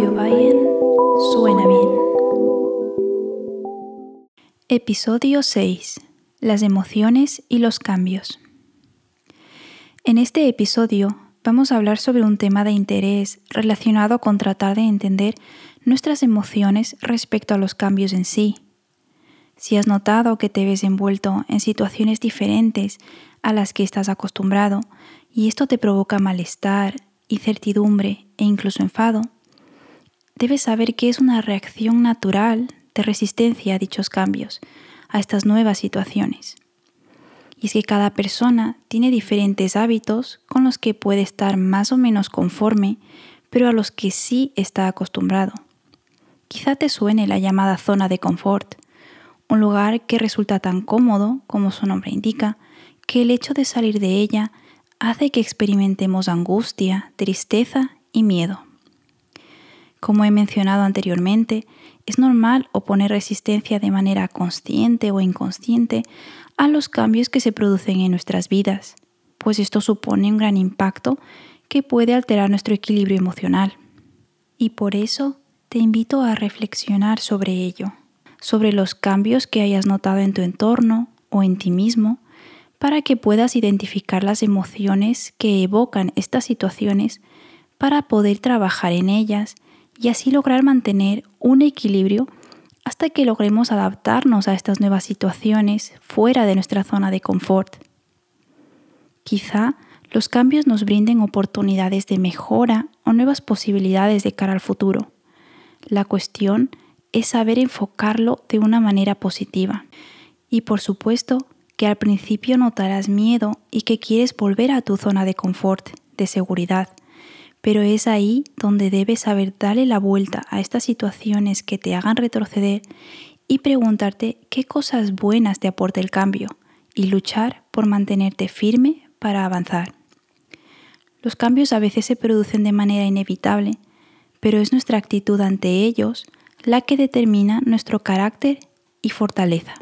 Suena bien. Episodio 6. Las emociones y los cambios. En este episodio vamos a hablar sobre un tema de interés relacionado con tratar de entender nuestras emociones respecto a los cambios en sí. Si has notado que te ves envuelto en situaciones diferentes a las que estás acostumbrado y esto te provoca malestar, incertidumbre e incluso enfado, debes saber que es una reacción natural de resistencia a dichos cambios, a estas nuevas situaciones. Y es que cada persona tiene diferentes hábitos con los que puede estar más o menos conforme, pero a los que sí está acostumbrado. Quizá te suene la llamada zona de confort, un lugar que resulta tan cómodo, como su nombre indica, que el hecho de salir de ella hace que experimentemos angustia, tristeza y miedo. Como he mencionado anteriormente, es normal oponer resistencia de manera consciente o inconsciente a los cambios que se producen en nuestras vidas, pues esto supone un gran impacto que puede alterar nuestro equilibrio emocional. Y por eso te invito a reflexionar sobre ello, sobre los cambios que hayas notado en tu entorno o en ti mismo, para que puedas identificar las emociones que evocan estas situaciones para poder trabajar en ellas y así lograr mantener un equilibrio hasta que logremos adaptarnos a estas nuevas situaciones fuera de nuestra zona de confort. Quizá los cambios nos brinden oportunidades de mejora o nuevas posibilidades de cara al futuro. La cuestión es saber enfocarlo de una manera positiva. Y por supuesto que al principio notarás miedo y que quieres volver a tu zona de confort, de seguridad, pero es ahí donde debes saber darle la vuelta a estas situaciones que te hagan retroceder y preguntarte qué cosas buenas te aporta el cambio y luchar por mantenerte firme para avanzar. Los cambios a veces se producen de manera inevitable, pero es nuestra actitud ante ellos la que determina nuestro carácter y fortaleza.